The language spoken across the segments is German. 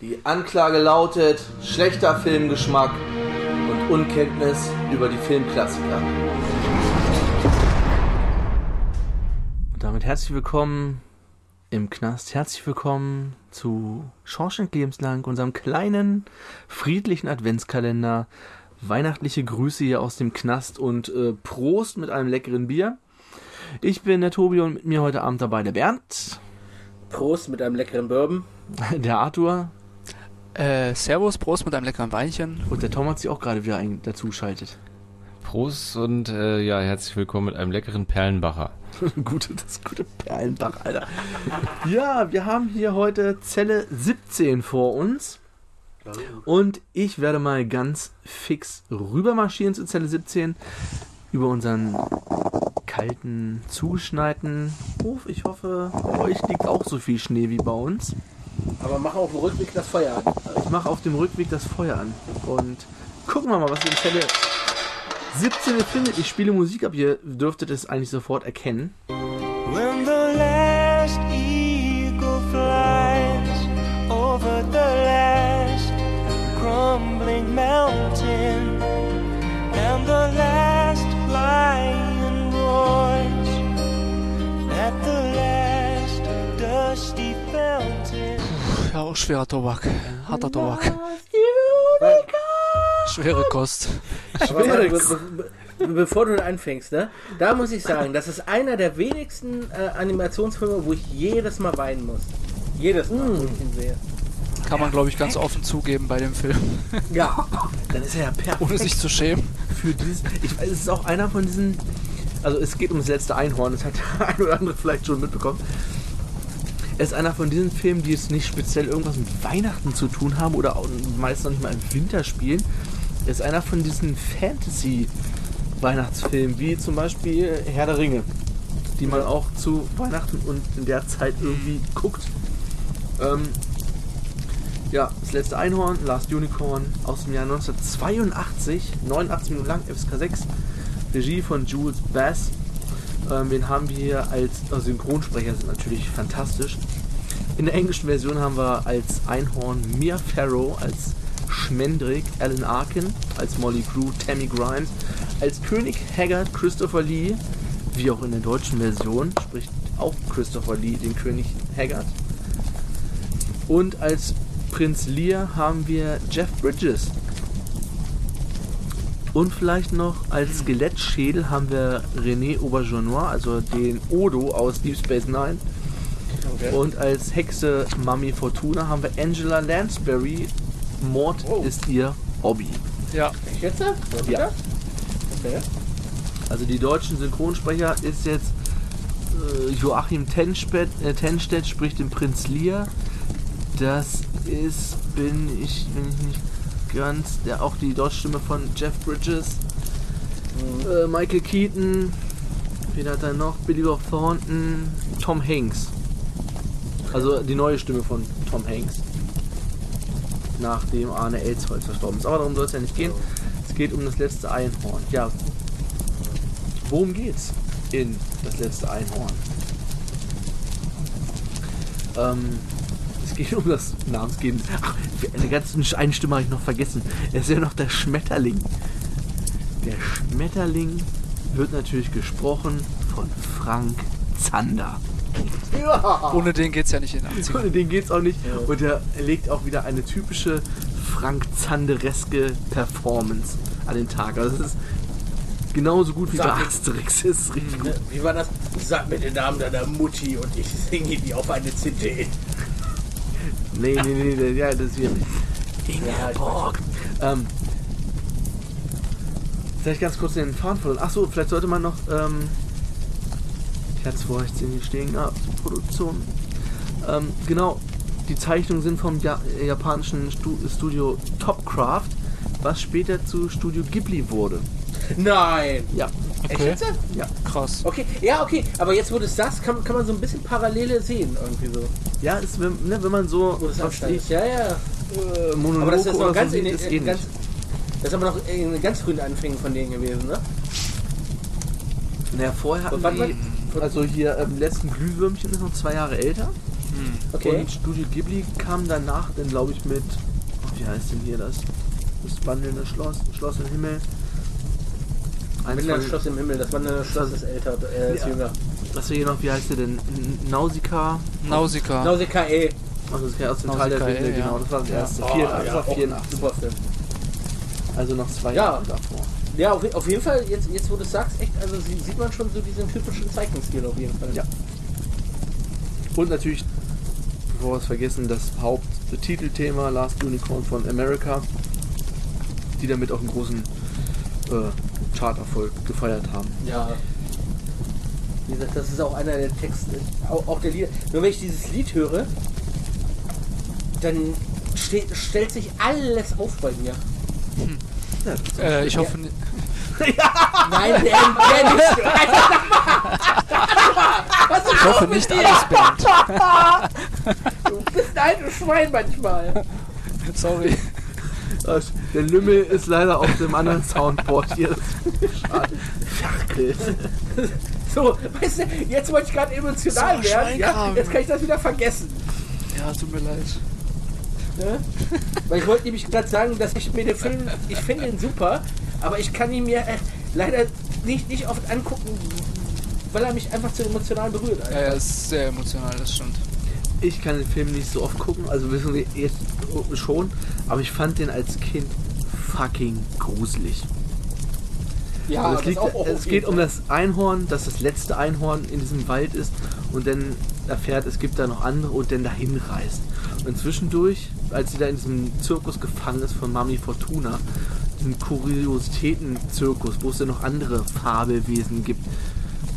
Die Anklage lautet schlechter Filmgeschmack und Unkenntnis über die Filmklassiker. Und damit herzlich willkommen im Knast. Herzlich willkommen zu Schorschenk Lebenslang, unserem kleinen, friedlichen Adventskalender. Weihnachtliche Grüße hier aus dem Knast und äh, Prost mit einem leckeren Bier. Ich bin der Tobi und mit mir heute Abend dabei der Bernd. Prost mit einem leckeren Bourbon. Der Arthur. Äh, Servus, Prost mit einem leckeren Weinchen. Und der Tom hat sich auch gerade wieder ein, dazu schaltet. Prost und äh, ja, herzlich willkommen mit einem leckeren Perlenbacher. gute, das gute Perlenbach, Alter. ja, wir haben hier heute Zelle 17 vor uns. Und ich werde mal ganz fix rübermarschieren zu Zelle 17 über unseren kalten, zugeschneiten Hof. Ich hoffe, bei euch liegt auch so viel Schnee wie bei uns. Aber mach auf dem Rückweg das Feuer an. Ich mache auf dem Rückweg das Feuer an. Und gucken wir mal, was wir in Zelle 17 findet. Ich spiele Musik ab. Ihr dürftet es eigentlich sofort erkennen. When the last eagle flies over the last crumbling mountain, and the last lion roars at the last dusty. Ja, auch schwerer Tobak. Harter Tobak. Schwere Kost. Aber be be bevor du anfängst, ne? Da muss ich sagen, das ist einer der wenigsten äh, Animationsfilme, wo ich jedes Mal weinen muss. Jedes Mal, wo ich ihn sehe. Kann man, glaube ich, ganz offen zugeben bei dem Film. Ja. Dann ist er ja perfekt. Ohne sich zu schämen. für dieses. Ich weiß, es ist auch einer von diesen. Also es geht um das letzte Einhorn, das hat der ein oder andere vielleicht schon mitbekommen. Es ist einer von diesen Filmen, die jetzt nicht speziell irgendwas mit Weihnachten zu tun haben oder meist noch nicht mal im Winter spielen. Es ist einer von diesen Fantasy-Weihnachtsfilmen, wie zum Beispiel Herr der Ringe, die man auch zu Weihnachten und in der Zeit irgendwie guckt. Ähm, ja, das letzte Einhorn, Last Unicorn aus dem Jahr 1982, 89 Minuten lang, FSK 6, Regie von Jules Bass. Ähm, den haben wir hier als also Synchronsprecher, sind natürlich fantastisch. In der englischen Version haben wir als Einhorn Mia Farrow, als Schmendrick Alan Arkin, als Molly Crew Tammy Grimes, als König Haggard Christopher Lee, wie auch in der deutschen Version spricht auch Christopher Lee den König Haggard. Und als Prinz Lear haben wir Jeff Bridges. Und vielleicht noch als Skelettschädel haben wir René Aubergenois, also den Odo aus Deep Space Nine. Okay. Und als Hexe Mami Fortuna haben wir Angela Lansbury. Mord Oh. ist ihr Hobby. Ja. Ich jetzt? Ja. Okay. Also die deutschen Synchronsprecher ist jetzt äh, Joachim Tenstedt, äh, Tenstedt spricht den Prinz Lear. Das ist, bin ich, bin ich nicht ganz, der auch die Deutschstimme von Jeff Bridges, äh, Michael Keaton, wen hat er noch? Billy Bob Thornton, Tom Hanks. Also die neue Stimme von Tom Hanks. Nachdem Arne Elsholz verstorben ist. Aber darum soll es ja nicht gehen. Es geht um das letzte Einhorn. Ja, Worum geht's in das letzte Einhorn? Ähm, geht um das Namensgeben. Ach, eine ganz eine Stimme habe ich noch vergessen. Es ist ja noch der Schmetterling. Der Schmetterling wird natürlich gesprochen von Frank Zander. Ohne den geht's ja nicht in den 80ern. Ohne den geht's auch nicht. Und er legt auch wieder eine typische Frank Zandereske Performance an den Tag. Also es ist genauso gut wie bei Sag ich. Asterix. Es ist richtig gut. Ne, Wie war das? Sag mir den Namen deiner Mutti und ich singe die auf eine CD. Nee, nee, nee, nee, ja, das ist. Ja, ich Ingeborg. Ähm, vielleicht ganz kurz den Faden verloren. Achso, vielleicht sollte man noch, ähm, ich hatte es vorher hier stehen gehabt, Produktion. Ähm, genau, die Zeichnungen sind vom ja japanischen Stu Studio Topcraft, was später zu Studio Ghibli wurde. Nein. Ja, Echt Okay. jetzt? ja. Krass. Okay, ja, okay. Aber jetzt, wo du es sagst, kann, kann man so ein bisschen Parallele sehen, irgendwie so. Ja, ist, wenn, ne, wenn man so, Wo das ist. Ja, ja. äh, Monologe Aber das ist noch ganz so in den, ist ähnlich. ganz, Das ist aber noch in den ganz frühen Anfängen von denen gewesen, ne? Naja, vorher hatten wann- die, also hier, ähm, letzten Glühwürmchen ist noch zwei Jahre älter. Hm. Okay. Und Studio Ghibli kam danach dann, glaube ich, mit. Oh, wie heißt denn hier das? Das wandelnde Schloss, Schloss im Himmel. Einem von- Schloss im Himmel. Das war Schloss ist älter, äh, ist Ja. jünger. Was wir hier noch, wie heißt der denn? N- Nausicaa. Nausicaa. Nausicaa E. Also das ist ja aus dem Teil der Winde, ja. genau. Das war das erste. Oh, Vier- ja, das war auch 84. Super Film. Also noch zwei Ja. Jahre davor. Ja, auf, auf jeden Fall, jetzt, jetzt wo du es sagst, echt, also sie, sieht man schon so diesen typischen Zeichenstil auf jeden Fall. Ja. Und natürlich, bevor wir es vergessen, das Haupttitelthema Last Unicorn von America, die damit auch einen großen äh, Charterfolg gefeiert haben. Ja. Wie gesagt, das ist auch einer der Texte, auch, auch der Lieder. Nur wenn ich dieses Lied höre, dann steht, stellt sich alles auf bei mir. Ja, das ist Äh, ich hoffe, Nein, der, der nicht. Was ist ich hoffe nicht dir? alles Band. Du bist ein altes Schwein manchmal. Sorry. Der Lümmel ist leider auf dem anderen Soundboard hier. Schade. Ferkel. So, weißt du, jetzt wollte ich gerade emotional So, werden. Ja? Jetzt kann ich das wieder vergessen. Ja, tut mir leid. Ne? Weil ich wollte nämlich gerade sagen, dass ich mir den Film, ich finde ihn super, aber ich kann ihn mir äh, leider nicht, nicht oft angucken, weil er mich einfach zu emotional berührt. Ja, ja, ist sehr emotional, das stimmt. Ich kann den Film nicht so oft gucken, also wissen wir jetzt schon, aber ich fand den als Kind fucking gruselig. Ja, Also das es, liegt, auch- es geht um Fall. das Einhorn, das das letzte Einhorn in diesem Wald ist und dann erfährt, es gibt da noch andere und dann dahin reist. Und zwischendurch, als sie da in diesem Zirkus gefangen ist von Mami Fortuna, diesem Kuriositäten-Zirkus, wo es dann noch andere Fabelwesen gibt,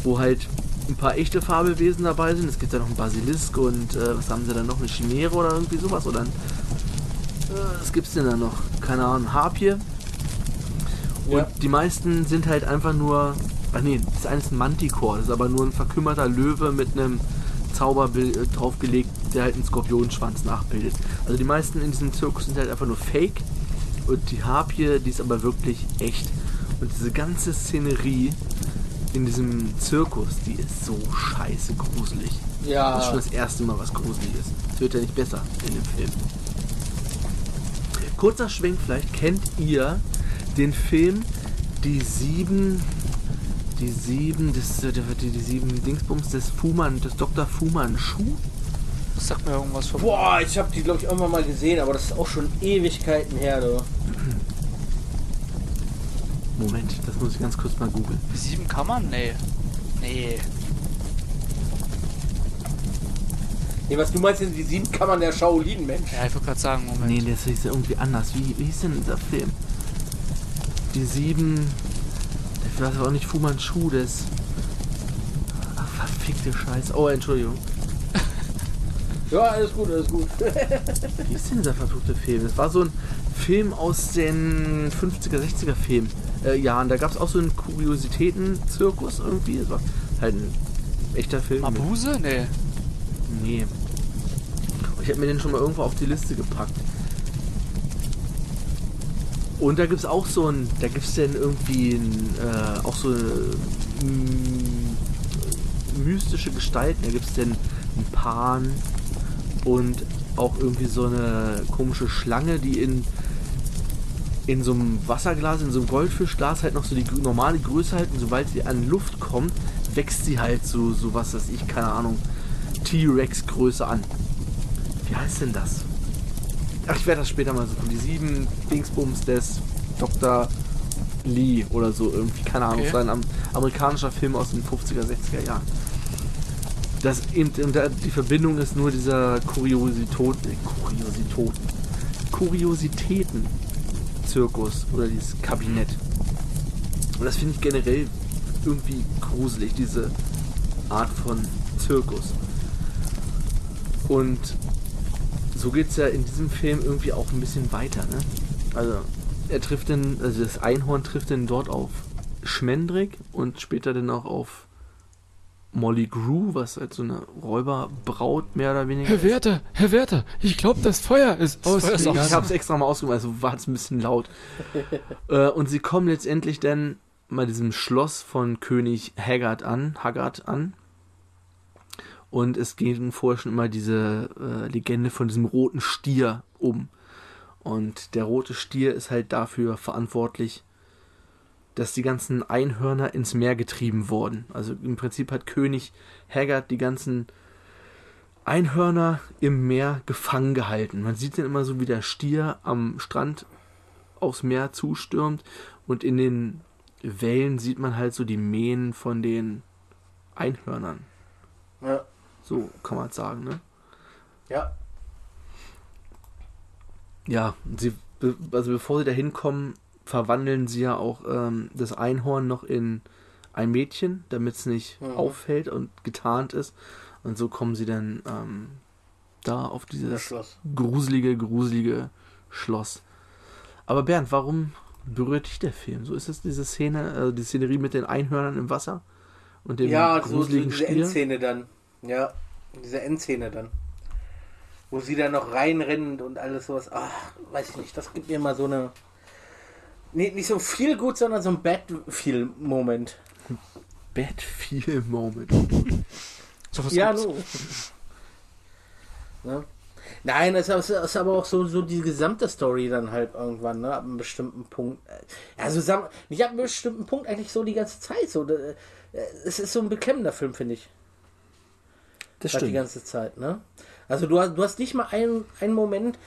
wo halt ein paar echte Fabelwesen dabei sind. Es gibt da noch einen Basilisk und äh, was haben sie dann noch? Eine Chimäre oder irgendwie sowas? Oder ein, äh, was gibt's denn da noch? Keine Ahnung, Harpie. Und Ja. die meisten sind halt einfach nur. Ach nee, das eine ist ein Manticore, das ist aber nur ein verkümmerter Löwe mit einem Zauberbild äh, draufgelegt, der halt einen Skorpionschwanz nachbildet. Also die meisten in diesem Zirkus sind halt einfach nur Fake. Und die Harpie, die ist aber wirklich echt. Und diese ganze Szenerie in diesem Zirkus, die ist so scheiße gruselig. Das ist Ja, schon das erste Mal, was gruselig ist. Es wird ja nicht besser in dem Film. Kurzer Schwenk vielleicht. Kennt ihr den Film Die Sieben... Die Sieben... Das, äh, die, die Sieben Dingsbums des Fuman... des Dr. Fuman Schuh? Das sagt mir irgendwas von. boah, ich habe die glaube ich irgendwann mal gesehen, aber das ist auch schon Ewigkeiten her, du. Moment, das muss ich ganz kurz mal googeln. Sieben Kammern? Nee. Nee. Nee, was du meinst, sind die sieben Kammern der Shaolin, Mensch. Ja, ich wollte gerade sagen, Moment. Nee, das ist ja irgendwie anders. Wie, wie hieß denn dieser Film? Die Sieben... Das war auch nicht Fu Manchu, das... Ach, verfickte Scheiße. Oh, Entschuldigung. Ja, alles gut, alles gut. Wie ist denn dieser verfluchte Film? Das war so ein Film aus den 50er, 60er Film, äh, Jahren. Da gab es auch so einen Kuriositäten-Zirkus irgendwie. Das war halt ein echter Film. Mabuse? Nee. Nee. Ich habe mir den schon mal irgendwo auf die Liste gepackt. Und da gibt es auch so ein, da gibt es dann irgendwie ein, äh, auch so mm, mystische Gestalten. Da gibt es dann einen Pan und auch irgendwie so eine komische Schlange, die in in so einem Wasserglas, in so einem Goldfischglas halt noch so die normale Größe halt und sobald sie an Luft kommt, wächst sie halt so, so was weiß ich, keine Ahnung, T-Rex Größe an. Wie heißt denn das? Ach, ich werde das später mal suchen. Die sieben Dingsbums des Dr. Lee oder so irgendwie, keine Ahnung, Okay. war ein am amerikanischer Film aus den 50er, 60er Jahren. Das eben, die Verbindung ist nur dieser Kuriosität, Kuriositoten, Kuriositäten-Zirkus oder dieses Kabinett. Und das finde ich generell irgendwie gruselig, diese Art von Zirkus. Und so geht es ja in diesem Film irgendwie auch ein bisschen weiter, ne? Also, er trifft dann, also das Einhorn trifft dann dort auf Schmendrick und später dann auch auf Molly Grew, was halt so eine Räuberbraut mehr oder weniger Herr Werther, Herr Werther, ich glaube, das Feuer ist Feuer ist aus. Ich habe es extra mal ausgemacht, also war es ein bisschen laut. äh, und sie kommen letztendlich dann bei diesem Schloss von König Haggard an, Haggard an. Und es ging vorher schon immer diese äh, Legende von diesem roten Stier um. Und der rote Stier ist halt dafür verantwortlich, dass die ganzen Einhörner ins Meer getrieben wurden. Also im Prinzip hat König Haggard die ganzen Einhörner im Meer gefangen gehalten. Man sieht dann immer so, wie der Stier am Strand aufs Meer zustürmt und in den Wellen sieht man halt so die Mähen von den Einhörnern. Ja. So kann man sagen, ne? Ja. Ja, sie, also bevor sie da hinkommen, verwandeln sie ja auch ähm, das Einhorn noch in ein Mädchen, damit es nicht Mhm. auffällt und getarnt ist. Und so kommen sie dann ähm, da auf dieses Schloss. gruselige, gruselige Schloss. Aber Bernd, warum berührt dich der Film? So ist es diese Szene, äh, die Szenerie mit den Einhörnern im Wasser und dem Ja, so, so gruseligen diese Stier? Endszene dann. Ja, diese Endszene dann. Wo sie dann noch reinrennen und alles sowas. Ach, weiß ich nicht. Das gibt mir mal so eine. Nee, nicht so viel gut, sondern so ein Bad-Feel-Moment. Bad Feel Moment. So was Ja, gibt's. no. ne? Nein, es ist, ist aber auch so, so die gesamte Story dann halt irgendwann, ne? Ab einem bestimmten Punkt. Also sam- nicht ab einem bestimmten Punkt, eigentlich so die ganze Zeit. So, äh, es ist so ein beklemmender Film, finde ich. Das Halt die ganze Zeit, ne? Also du hast, du hast nicht mal einen, einen Moment,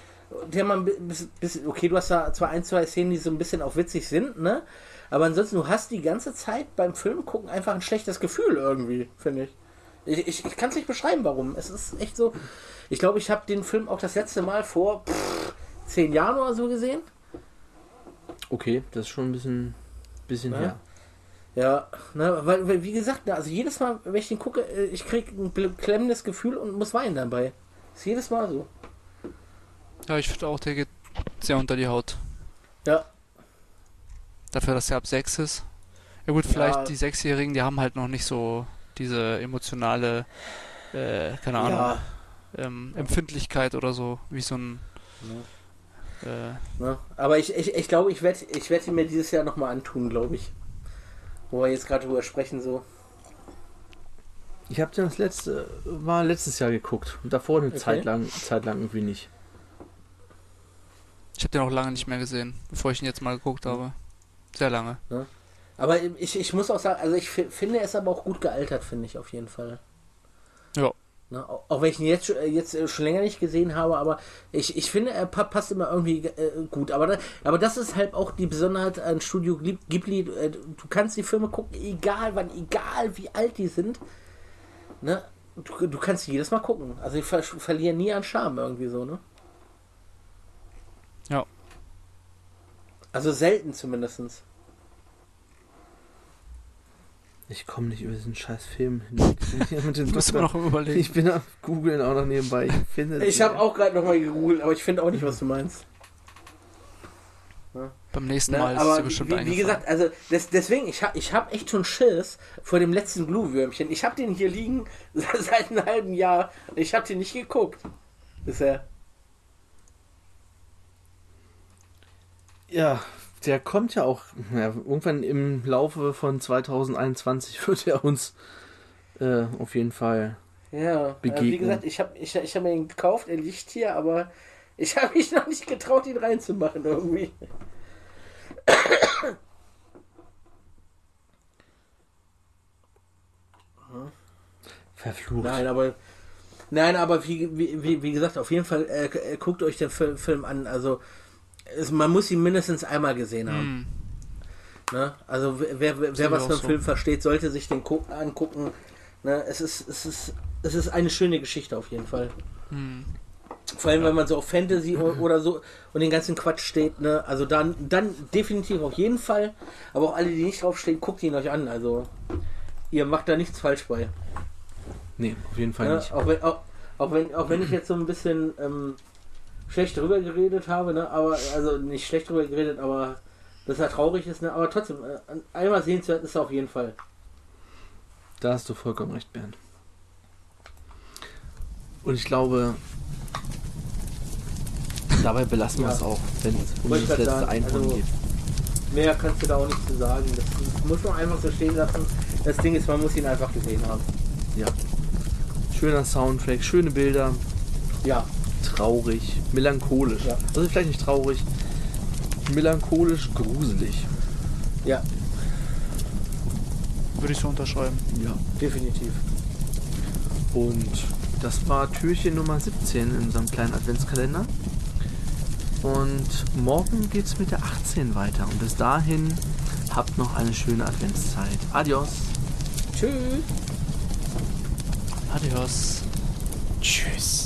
der man bis, bis, okay, du hast da zwar ein, zwei Szenen, die so ein bisschen auch witzig sind, ne? Aber ansonsten, du hast die ganze Zeit beim Film gucken einfach ein schlechtes Gefühl irgendwie, finde ich. Ich, ich, ich kann es nicht beschreiben, warum. Es ist echt so. Ich glaube, ich habe den Film auch das letzte Mal vor pff, zehn Jahren oder so gesehen. Okay, das ist schon ein bisschen, bisschen Ja. her. Ja, ne, weil, weil wie gesagt, ne, also jedes Mal, wenn ich den gucke, äh, ich kriege ein beklemmendes Gefühl und muss weinen dabei. Ist jedes Mal so. Ja, ich finde auch, der geht sehr unter die Haut. Ja. Dafür, dass er ab 6 ist. Ja gut, vielleicht Ja. die Sechsjährigen, die haben halt noch nicht so diese emotionale, äh, keine Ahnung, Ja. ähm, Empfindlichkeit oder so, wie so ein äh, Ne? Aber ich, ich, ich glaube, ich werde ich werd ihn mir dieses Jahr nochmal antun, glaube ich. Wo wir jetzt gerade drüber sprechen, so. Ich habe das letzte, war letztes Jahr geguckt und davor eine Okay. Zeit lang, Zeit lang irgendwie nicht. Ich habe den auch lange nicht mehr gesehen, bevor ich ihn jetzt mal geguckt habe. Sehr lange. Aber ich, ich muss auch sagen, also ich fi- finde, er ist aber auch gut gealtert, finde ich auf jeden Fall. Ja. Ne? Auch, auch wenn ich ihn jetzt, schon- jetzt äh, schon länger nicht gesehen habe, aber ich, ich finde, er pa- passt immer irgendwie äh, gut. Aber, da, aber das ist halt auch die Besonderheit an Studio Ghib- Ghibli. äh, Du kannst die Filme gucken, egal wann, egal wie alt die sind. Ne? Du, du kannst jedes Mal gucken. Also die ver verlieren nie an Charme irgendwie so, ne? Ja. Also selten zumindestens. Ich komme nicht über diesen scheiß Film hin. Ich immer Doktor- noch Überlegen. Ich bin am googeln auch noch nebenbei. Ich finde Ich habe auch gerade nochmal gegoogelt, aber ich finde auch nicht, was du meinst. Beim nächsten Ne, Mal ist es bestimmt wie, wie gesagt, also des, deswegen, ich habe ich hab echt schon Schiss vor dem letzten Glühwürmchen. Ich habe den hier liegen seit einem halben Jahr. Ich habe den nicht geguckt. Bisher. Ja, der kommt ja auch ja, irgendwann im Laufe von 2021 wird er uns äh, auf jeden Fall. Ja, äh, wie Begegnen. gesagt, ich habe ich, ich hab mir den gekauft, er liegt hier, aber ich habe mich noch nicht getraut, ihn reinzumachen irgendwie. Verflucht. Nein, aber nein, aber wie, wie, wie, wie gesagt, auf jeden Fall äh, äh, guckt euch den Film, Film an. Also es, man muss ihn mindestens einmal gesehen haben. Hm. Ne? Also wer, wer, wer was einen so. Film versteht, sollte sich den gu- angucken. Ne? Es ist es ist es ist eine schöne Geschichte auf jeden Fall. Hm. Vor allem, wenn man so auf Fantasy oder so und den ganzen Quatsch steht, ne? Also dann, dann definitiv auf jeden Fall. Aber auch alle, die nicht draufstehen, guckt ihn euch an. Also ihr macht da nichts falsch bei. Nee, auf jeden Fall Ne? nicht. Auch, wenn, auch, auch, wenn, auch wenn ich jetzt so ein bisschen ähm, schlecht drüber geredet habe, ne? Aber also nicht schlecht drüber geredet, aber dass er traurig ist, ne? Aber trotzdem, äh, einmal sehenswert ist er auf jeden Fall. Da hast du vollkommen recht, Bernd. Und ich glaube, dabei belassen wir Ja. es auch, wenn es um das letzte sagen, Einhorn also- geht. Mehr kannst du da auch nicht zu sagen. Das, das muss man einfach so stehen lassen. Das Ding ist, man muss ihn einfach gesehen haben. Ja. Schöner Soundtrack, schöne Bilder, Ja, traurig, melancholisch. Ja. Also vielleicht nicht traurig, melancholisch, gruselig. ja, Würde ich so unterschreiben. Ja. definitiv. Und das war Türchen Nummer 17 in unserem kleinen Adventskalender. Und morgen geht es mit der 18 weiter. Und bis dahin habt noch eine schöne Adventszeit. Adios. Tschüss. Adios. Tschüss.